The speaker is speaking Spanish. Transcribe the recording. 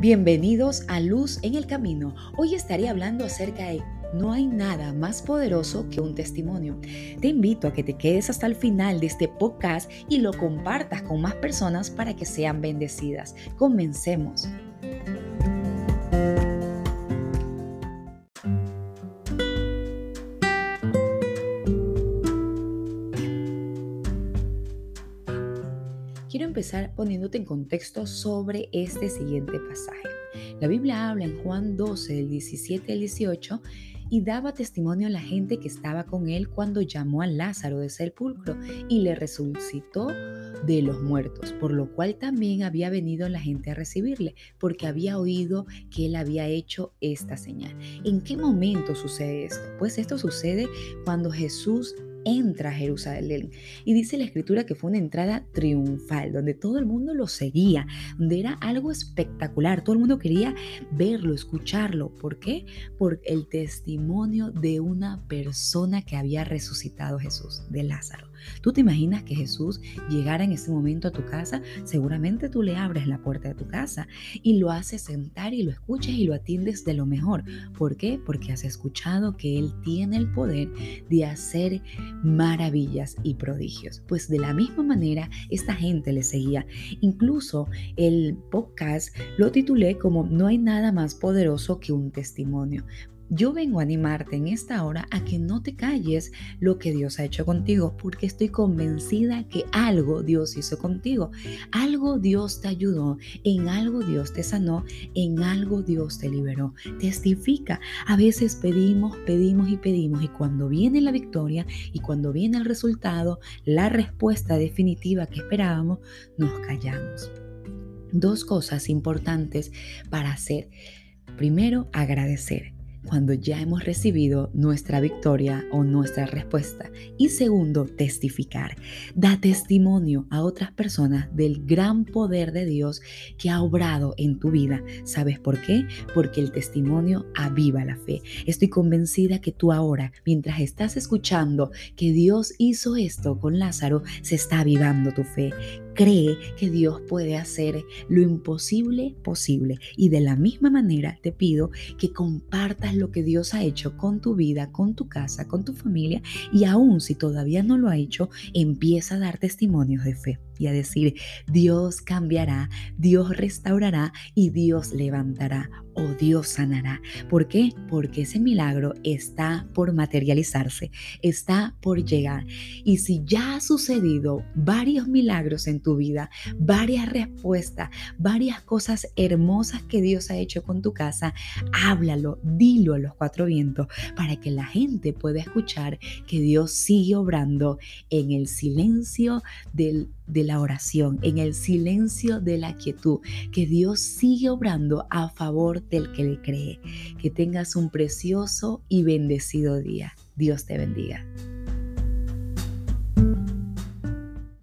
Bienvenidos a Luz en el Camino. Hoy estaré hablando acerca de no hay nada más poderoso que un testimonio. Te invito a que te quedes hasta el final de este podcast y lo compartas con más personas para que sean bendecidas. Comencemos. Quiero empezar poniéndote en contexto sobre este siguiente pasaje. La Biblia habla en Juan 12, del 17 al 18, y daba testimonio a la gente que estaba con él cuando llamó a Lázaro de sepulcro y le resucitó de los muertos, por lo cual también había venido la gente a recibirle, porque había oído que él había hecho esta señal. ¿En qué momento sucede esto? Pues esto sucede cuando Jesús entra a Jerusalén. Y dice la escritura que fue una entrada triunfal, donde todo el mundo lo seguía, donde era algo espectacular, todo el mundo quería verlo, escucharlo. ¿Por qué? Por el testimonio de una persona que había resucitado Jesús, de Lázaro. ¿Tú te imaginas que Jesús llegara en ese momento a tu casa? Seguramente tú le abres la puerta de tu casa y lo haces sentar y lo escuchas y lo atiendes de lo mejor. ¿Por qué? Porque has escuchado que Él tiene el poder de hacer maravillas y prodigios. Pues de la misma manera esta gente le seguía. Incluso el podcast lo titulé como No hay nada más poderoso que un testimonio. Yo vengo a animarte en esta hora a que no te calles lo que Dios ha hecho contigo, porque estoy convencida que algo Dios hizo contigo, algo Dios te ayudó, en algo Dios te sanó, en algo Dios te liberó. Testifica. A veces pedimos, pedimos y pedimos y cuando viene la victoria y cuando viene el resultado, la respuesta definitiva que esperábamos, nos callamos. Dos cosas importantes para hacer. Primero, agradecer cuando ya hemos recibido nuestra victoria o nuestra respuesta. Y segundo, testificar. Da testimonio a otras personas del gran poder de Dios que ha obrado en tu vida. ¿Sabes por qué? Porque el testimonio aviva la fe. Estoy convencida que tú ahora, mientras estás escuchando que Dios hizo esto con Lázaro, se está avivando tu fe cree que Dios puede hacer lo imposible posible. Y de la misma manera te pido que compartas lo que Dios ha hecho con tu vida, con tu casa, con tu familia y aún si todavía no lo ha hecho, empieza a dar testimonios de fe y a decir, Dios cambiará, Dios restaurará y Dios levantará o Dios sanará. ¿Por qué? Porque ese milagro está por materializarse, está por llegar. Y si ya ha sucedido varios milagros en tu vida, varias respuestas, varias cosas hermosas que Dios ha hecho con tu casa, háblalo, dilo a los cuatro vientos para que la gente pueda escuchar que Dios sigue obrando en el silencio del de la oración, en el silencio de la quietud, que Dios sigue obrando a favor del que le cree. Que tengas un precioso y bendecido día. Dios te bendiga.